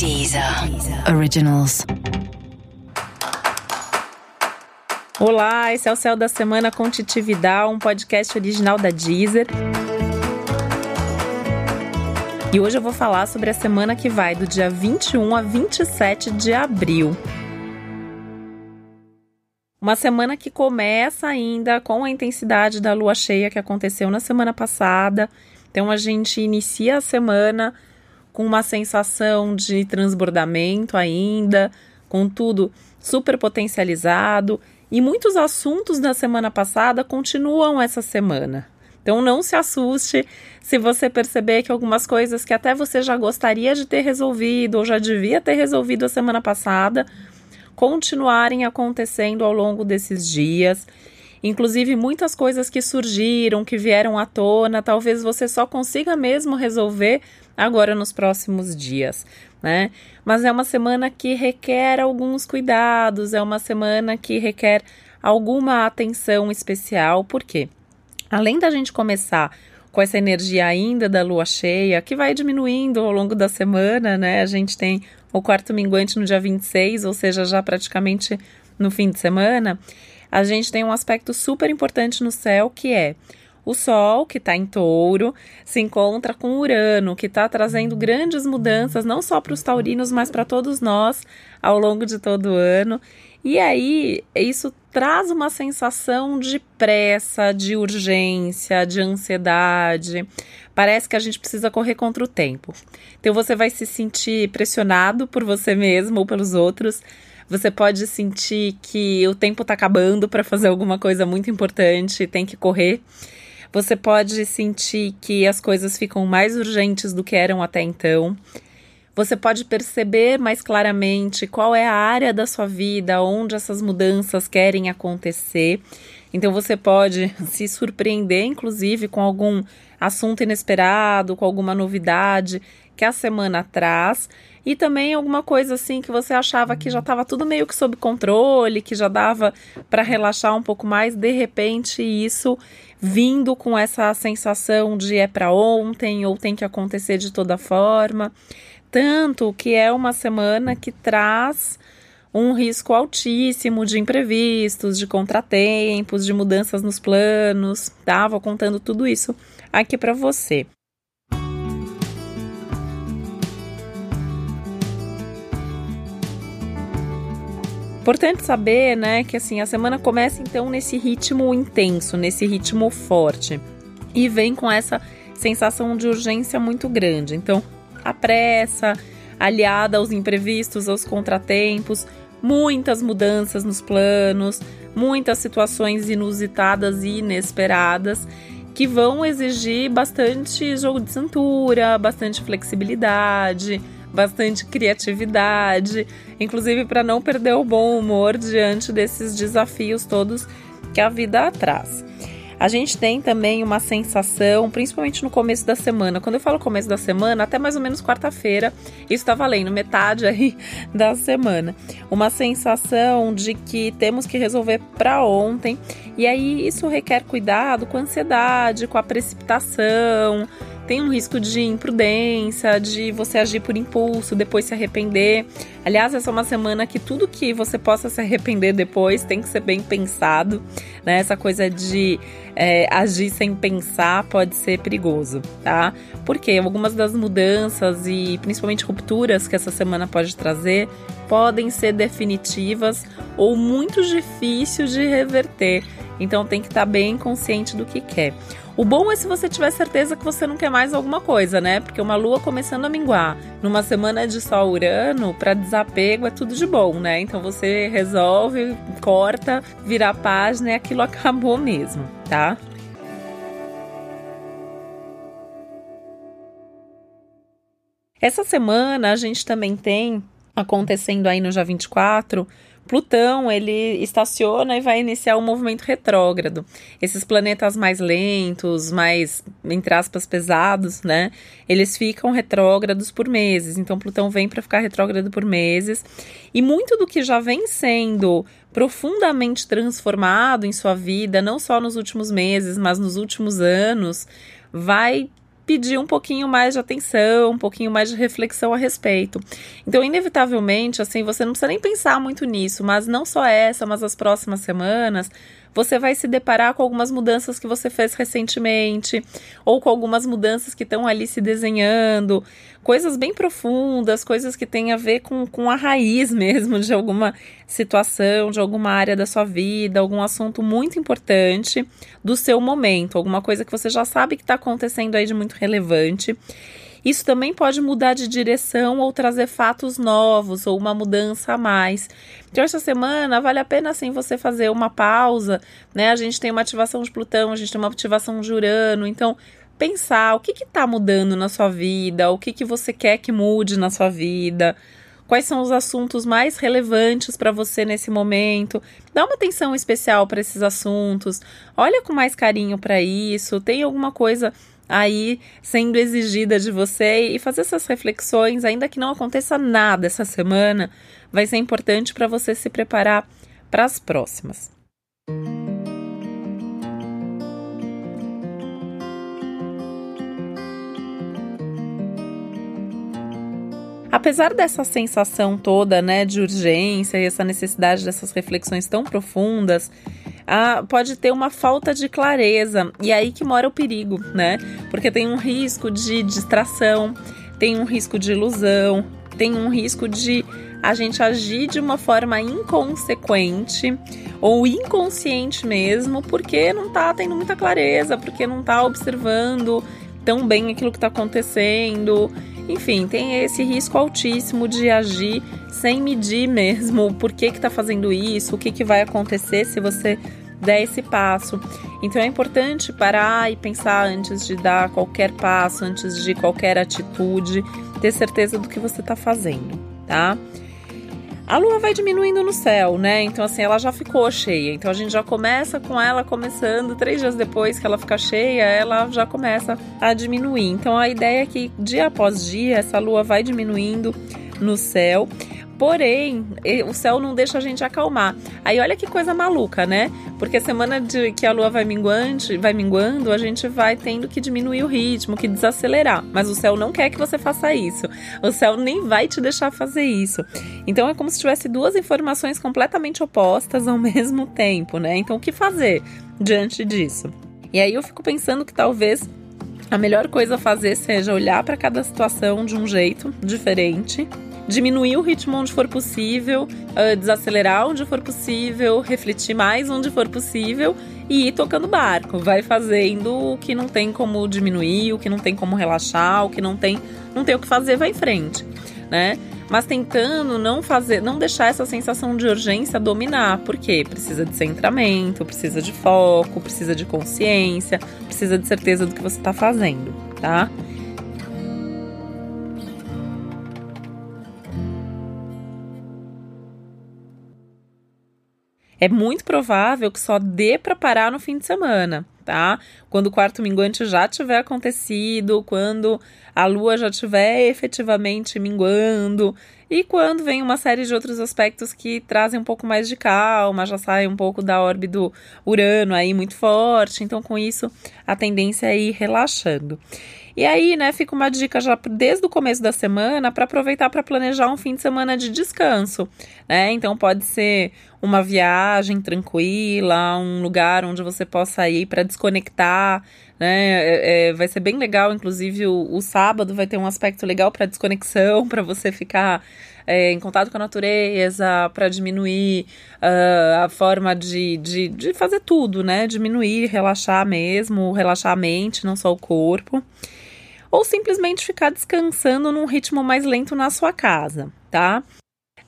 Deezer Originals. Olá, esse é o Céu da Semana com Titividade, um podcast original da Deezer. E hoje eu vou falar sobre a semana que vai do dia 21 a 27 de abril. Uma semana que começa ainda com a intensidade da lua cheia que aconteceu na semana passada. Então a gente inicia a semana com uma sensação de transbordamento ainda, com tudo super potencializado. E muitos assuntos da semana passada continuam essa semana. Então não se assuste se você perceber que algumas coisas que até você já gostaria de ter resolvido ou já devia ter resolvido a semana passada continuarem acontecendo ao longo desses dias. Inclusive, muitas coisas que surgiram, que vieram à tona, talvez você só consiga mesmo resolver agora nos próximos dias, né? Mas é uma semana que requer alguns cuidados, é uma semana que requer alguma atenção especial, por quê? Além da gente começar com essa energia ainda da lua cheia, que vai diminuindo ao longo da semana, né? A gente tem o quarto minguante no dia 26, ou seja, já praticamente no fim de semana. A gente tem um aspecto super importante no céu que é o Sol, que está em touro, se encontra com Urano, que está trazendo grandes mudanças, não só para os taurinos, mas para todos nós ao longo de todo o ano. E aí, isso traz uma sensação de pressa, de urgência, de ansiedade. Parece que a gente precisa correr contra o tempo. Então, você vai se sentir pressionado por você mesmo ou pelos outros. Você pode sentir que o tempo está acabando para fazer alguma coisa muito importante, tem que correr. Você pode sentir que as coisas ficam mais urgentes do que eram até então. Você pode perceber mais claramente qual é a área da sua vida onde essas mudanças querem acontecer. Então você pode se surpreender, inclusive, com algum assunto inesperado, com alguma novidade que a semana traz. E também alguma coisa assim que você achava que já estava tudo meio que sob controle, que já dava para relaxar um pouco mais, de repente isso vindo com essa sensação de é para ontem ou tem que acontecer de toda forma. Tanto que é uma semana que traz um risco altíssimo de imprevistos, de contratempos, de mudanças nos planos, tá? Vou contando tudo isso aqui para você. Importante saber, né, que assim a semana começa então nesse ritmo intenso, nesse ritmo forte e vem com essa sensação de urgência muito grande. Então, a pressa, aliada aos imprevistos, aos contratempos, muitas mudanças nos planos, muitas situações inusitadas e inesperadas que vão exigir bastante jogo de cintura, bastante flexibilidade, bastante criatividade, inclusive para não perder o bom humor diante desses desafios todos que a vida traz. A gente tem também uma sensação, principalmente no começo da semana. Quando eu falo começo da semana, até mais ou menos quarta-feira, isso está valendo, metade aí da semana. Uma sensação de que temos que resolver para ontem. E aí isso requer cuidado com a ansiedade, com a precipitação, tem um risco de imprudência, de você agir por impulso, depois se arrepender. Aliás, essa é uma semana que tudo que você possa se arrepender depois tem que ser bem pensado, né? Essa coisa de é, agir sem pensar pode ser perigoso, tá? Porque algumas das mudanças e principalmente rupturas que essa semana pode trazer podem ser definitivas ou muito difíceis de reverter. Então tem que estar bem consciente do que quer. O bom é se você tiver certeza que você não quer mais alguma coisa, né? Porque uma lua começando a minguar numa semana de sol urano, para desapego é tudo de bom, né? Então você resolve, corta, vira a página e aquilo acabou mesmo, tá? Essa semana a gente também tem acontecendo aí no dia 24 Plutão, ele estaciona e vai iniciar um movimento retrógrado. Esses planetas mais lentos, mais, entre aspas, pesados, né? Eles ficam retrógrados por meses. Então, Plutão vem para ficar retrógrado por meses. E muito do que já vem sendo profundamente transformado em sua vida, não só nos últimos meses, mas nos últimos anos, vai pedir um pouquinho mais de atenção, um pouquinho mais de reflexão a respeito. Então, inevitavelmente, assim, você não precisa nem pensar muito nisso, mas não só essa, mas as próximas semanas, você vai se deparar com algumas mudanças que você fez recentemente, ou com algumas mudanças que estão ali se desenhando, coisas bem profundas, coisas que têm a ver com, com a raiz mesmo de alguma situação, de alguma área da sua vida, algum assunto muito importante do seu momento, alguma coisa que você já sabe que está acontecendo aí de muito relevante. Isso também pode mudar de direção ou trazer fatos novos ou uma mudança a mais. Então, essa semana vale a pena assim você fazer uma pausa, né? A gente tem uma ativação de Plutão, a gente tem uma ativação de Urano, então pensar o que está mudando na sua vida, o que, que você quer que mude na sua vida, quais são os assuntos mais relevantes para você nesse momento. Dá uma atenção especial para esses assuntos, olha com mais carinho para isso, tem alguma coisa aí sendo exigida de você e fazer essas reflexões, ainda que não aconteça nada essa semana, vai ser importante para você se preparar para as próximas. Apesar dessa sensação toda, né, de urgência e essa necessidade dessas reflexões tão profundas, ah, pode ter uma falta de clareza. E é aí que mora o perigo, né? Porque tem um risco de distração, tem um risco de ilusão, tem um risco de a gente agir de uma forma inconsequente ou inconsciente mesmo, porque não tá tendo muita clareza, porque não tá observando tão bem aquilo que está acontecendo. Enfim, tem esse risco altíssimo de agir sem medir mesmo porquê que está fazendo isso, o que, que vai acontecer se você der esse passo. Então é importante parar e pensar antes de dar qualquer passo, antes de qualquer atitude, ter certeza do que você está fazendo, tá? A lua vai diminuindo no céu, né? Então, assim, ela já ficou cheia. Então, a gente já começa com ela começando, três dias depois que ela fica cheia, ela já começa a diminuir. Então, a ideia é que dia após dia essa lua vai diminuindo no céu. Porém, o céu não deixa a gente acalmar. Aí olha que coisa maluca, né? Porque semana de que a lua vai minguante, vai minguando, a gente vai tendo que diminuir o ritmo, que desacelerar. Mas o céu não quer que você faça isso. O céu nem vai te deixar fazer isso. Então é como se tivesse duas informações completamente opostas ao mesmo tempo, né? Então o que fazer diante disso? E aí eu fico pensando que talvez a melhor coisa a fazer seja olhar para cada situação de um jeito diferente diminuir o ritmo onde for possível, uh, desacelerar onde for possível, refletir mais onde for possível e ir tocando barco. Vai fazendo o que não tem como diminuir, o que não tem como relaxar, o que não tem, não tem o que fazer, vai em frente, né? Mas tentando não fazer, não deixar essa sensação de urgência dominar, porque precisa de centramento, precisa de foco, precisa de consciência, precisa de certeza do que você está fazendo, tá? É muito provável que só dê para parar no fim de semana, tá? Quando o quarto minguante já tiver acontecido, quando a lua já tiver efetivamente minguando e quando vem uma série de outros aspectos que trazem um pouco mais de calma, já sai um pouco da órbita do Urano aí muito forte, então com isso a tendência é ir relaxando. E aí, né, fica uma dica já desde o começo da semana para aproveitar para planejar um fim de semana de descanso, né? Então pode ser uma viagem tranquila, um lugar onde você possa ir para desconectar, né? É, é, vai ser bem legal, inclusive o, o sábado vai ter um aspecto legal para desconexão, para você ficar é, em contato com a natureza, para diminuir uh, a forma de, de, de fazer tudo, né? Diminuir, relaxar mesmo, relaxar a mente, não só o corpo ou simplesmente ficar descansando num ritmo mais lento na sua casa, tá?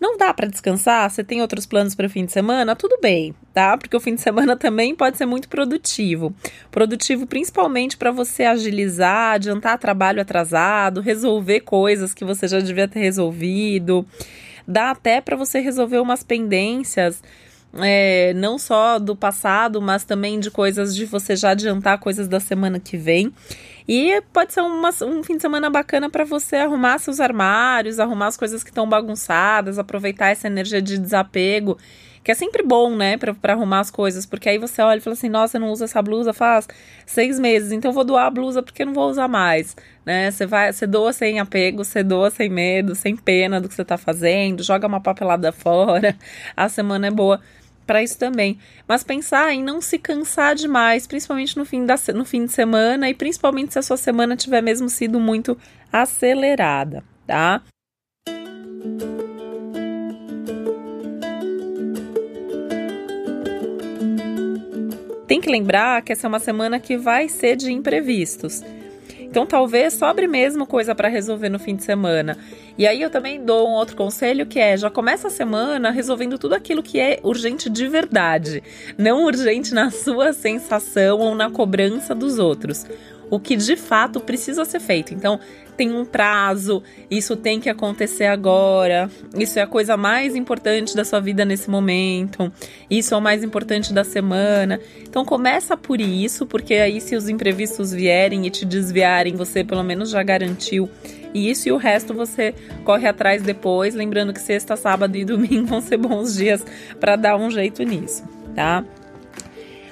Não dá para descansar? Você tem outros planos para o fim de semana? Tudo bem, tá? Porque o fim de semana também pode ser muito produtivo. Produtivo principalmente para você agilizar, adiantar trabalho atrasado, resolver coisas que você já devia ter resolvido. Dá até para você resolver umas pendências é, não só do passado, mas também de coisas de você já adiantar coisas da semana que vem. E pode ser uma, um fim de semana bacana para você arrumar seus armários, arrumar as coisas que estão bagunçadas, aproveitar essa energia de desapego que é sempre bom, né, pra, arrumar as coisas, porque aí você olha e fala assim, nossa, eu não uso essa blusa faz seis meses, então eu vou doar a blusa porque eu não vou usar mais, né, você vai, você doa sem apego, você doa sem medo, sem pena do que você tá fazendo, joga uma papelada fora, a semana é boa para isso também. Mas pensar em não se cansar demais, principalmente no fim, da, no fim de semana e principalmente se a sua semana tiver mesmo sido muito acelerada, tá? Tem que lembrar que essa é uma semana que vai ser de imprevistos. Então talvez sobre mesmo coisa para resolver no fim de semana. E aí eu também dou um outro conselho que é: já começa a semana resolvendo tudo aquilo que é urgente de verdade, não urgente na sua sensação ou na cobrança dos outros o que de fato precisa ser feito. Então, tem um prazo, isso tem que acontecer agora, isso é a coisa mais importante da sua vida nesse momento, isso é o mais importante da semana. Então, começa por isso, porque aí, se os imprevistos vierem e te desviarem, você pelo menos já garantiu isso e o resto você corre atrás depois, lembrando que sexta, sábado e domingo vão ser bons dias para dar um jeito nisso, tá?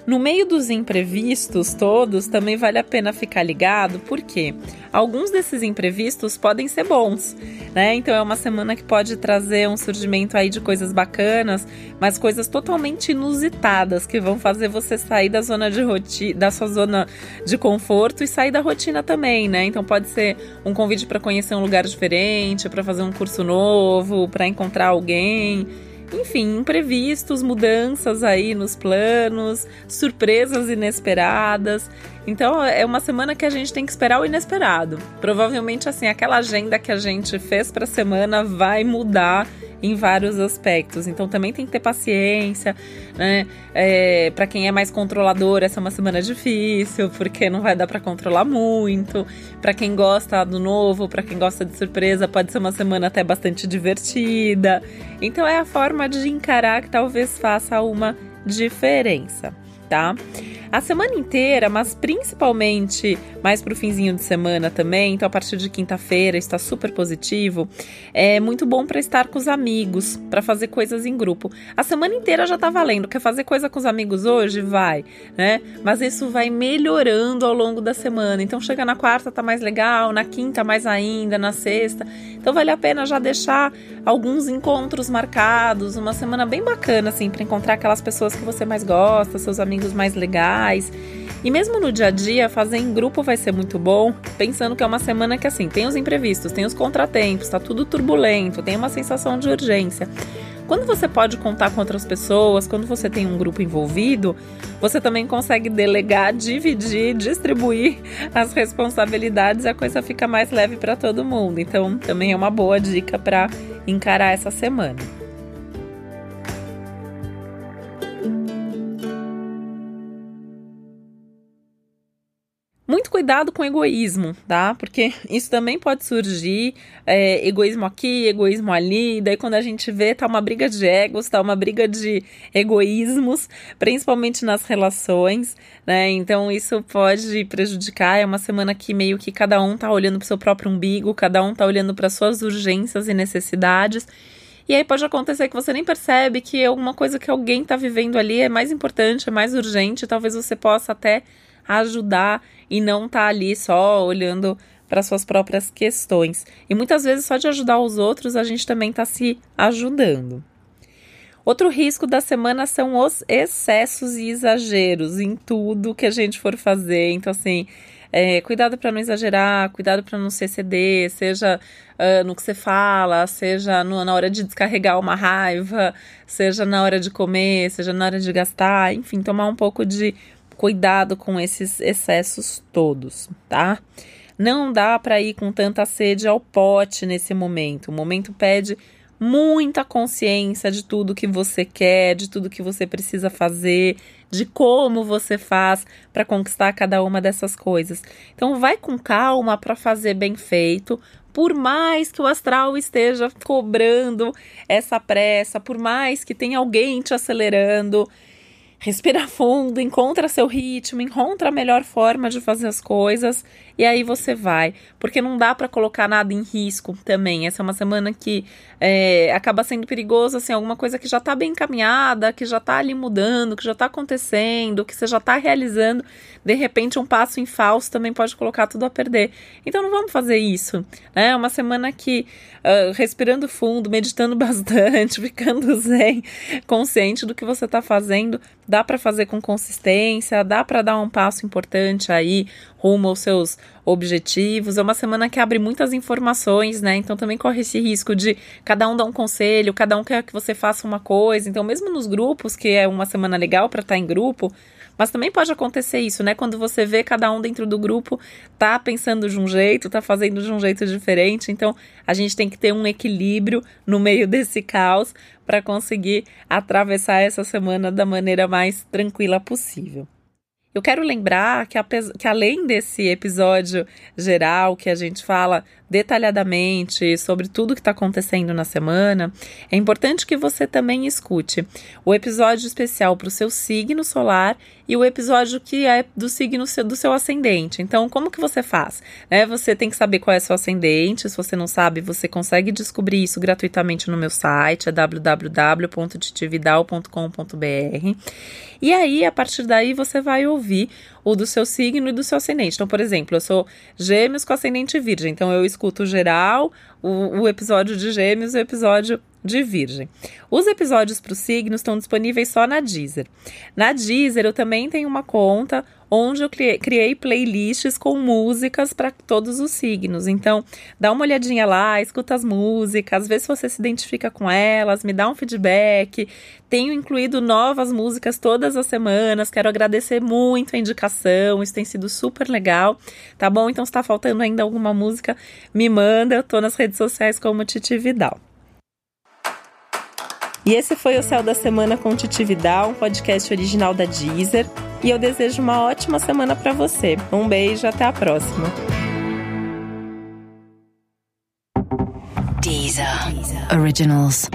No meio dos imprevistos todos, também vale a pena ficar ligado, porque alguns desses imprevistos podem ser bons, né? Então é uma semana que pode trazer um surgimento aí de coisas bacanas, mas coisas totalmente inusitadas que vão fazer você sair da zona de rotina, da sua zona de conforto e sair da rotina também, né? Então pode ser um convite para conhecer um lugar diferente, para fazer um curso novo, para encontrar alguém enfim, imprevistos, mudanças aí nos planos, surpresas inesperadas. Então é uma semana que a gente tem que esperar o inesperado. Provavelmente assim, aquela agenda que a gente fez para a semana vai mudar em vários aspectos. Então também tem que ter paciência, né? É, para quem é mais controlador, essa é uma semana difícil, porque não vai dar para controlar muito. Para quem gosta do novo, para quem gosta de surpresa, pode ser uma semana até bastante divertida. Então é a forma de encarar que talvez faça uma diferença tá? A semana inteira, mas principalmente mais pro finzinho de semana também, então a partir de quinta-feira está super positivo. É muito bom para estar com os amigos, para fazer coisas em grupo. A semana inteira já tá valendo. Quer fazer coisa com os amigos hoje? Vai, né? Mas isso vai melhorando ao longo da semana. Então chega na quarta tá mais legal, na quinta mais ainda, na sexta. Então vale a pena já deixar alguns encontros marcados, uma semana bem bacana assim para encontrar aquelas pessoas que você mais gosta, seus amigos mais legais. E mesmo no dia a dia, fazer em grupo vai ser muito bom, pensando que é uma semana que assim, tem os imprevistos, tem os contratempos, tá tudo turbulento, tem uma sensação de urgência. Quando você pode contar com outras pessoas, quando você tem um grupo envolvido, você também consegue delegar, dividir, distribuir as responsabilidades e a coisa fica mais leve para todo mundo. Então, também é uma boa dica para encarar essa semana. Cuidado com egoísmo, tá? Porque isso também pode surgir, é, egoísmo aqui, egoísmo ali, daí quando a gente vê, tá uma briga de egos, tá uma briga de egoísmos, principalmente nas relações, né? Então isso pode prejudicar, é uma semana que meio que cada um tá olhando pro seu próprio umbigo, cada um tá olhando para suas urgências e necessidades, e aí pode acontecer que você nem percebe que alguma coisa que alguém está vivendo ali é mais importante, é mais urgente, talvez você possa até ajudar e não estar tá ali só olhando para suas próprias questões. E muitas vezes só de ajudar os outros a gente também está se ajudando. Outro risco da semana são os excessos e exageros em tudo que a gente for fazer. Então, assim, é, cuidado para não exagerar, cuidado para não se exceder, seja uh, no que você fala, seja no, na hora de descarregar uma raiva, seja na hora de comer, seja na hora de gastar, enfim, tomar um pouco de Cuidado com esses excessos todos, tá? Não dá para ir com tanta sede ao pote nesse momento. O momento pede muita consciência de tudo que você quer, de tudo que você precisa fazer, de como você faz para conquistar cada uma dessas coisas. Então vai com calma para fazer bem feito, por mais que o astral esteja cobrando essa pressa, por mais que tenha alguém te acelerando, respira fundo, encontra seu ritmo, encontra a melhor forma de fazer as coisas e aí você vai, porque não dá para colocar nada em risco também. Essa é uma semana que é, acaba sendo perigoso, assim, alguma coisa que já tá bem encaminhada, que já tá ali mudando, que já tá acontecendo, que você já tá realizando, de repente um passo em falso também pode colocar tudo a perder. Então não vamos fazer isso, né? É uma semana que uh, respirando fundo, meditando bastante, ficando zen, consciente do que você tá fazendo, dá para fazer com consistência, dá para dar um passo importante aí rumo aos seus objetivos. É uma semana que abre muitas informações, né? Então também corre esse risco de cada um dar um conselho, cada um quer que você faça uma coisa. Então, mesmo nos grupos, que é uma semana legal para estar tá em grupo, mas também pode acontecer isso, né? Quando você vê cada um dentro do grupo tá pensando de um jeito, tá fazendo de um jeito diferente. Então, a gente tem que ter um equilíbrio no meio desse caos para conseguir atravessar essa semana da maneira mais tranquila possível. Eu quero lembrar que, que, além desse episódio geral que a gente fala detalhadamente sobre tudo que está acontecendo na semana, é importante que você também escute o episódio especial para o seu signo solar e o episódio que é do signo do seu ascendente. Então, como que você faz? Né? Você tem que saber qual é seu ascendente. Se você não sabe, você consegue descobrir isso gratuitamente no meu site, é www.titividal.com.br. E aí, a partir daí, você vai ouvir o do seu signo e do seu ascendente. Então, por exemplo, eu sou gêmeos com ascendente virgem, então eu escuto geral, o, o episódio de gêmeos e o episódio de Virgem. Os episódios para os signos estão disponíveis só na Deezer. Na Deezer eu também tenho uma conta onde eu criei playlists com músicas para todos os signos. Então, dá uma olhadinha lá, escuta as músicas, vê se você se identifica com elas, me dá um feedback. Tenho incluído novas músicas todas as semanas. Quero agradecer muito a indicação, isso tem sido super legal. Tá bom? Então, se está faltando ainda alguma música, me manda. Eu tô nas redes sociais como Titi Vidal. E esse foi o Céu da Semana com Titi Vidal, um podcast original da Deezer. E eu desejo uma ótima semana para você. Um beijo, até a próxima. Deezer. Deezer. Originals.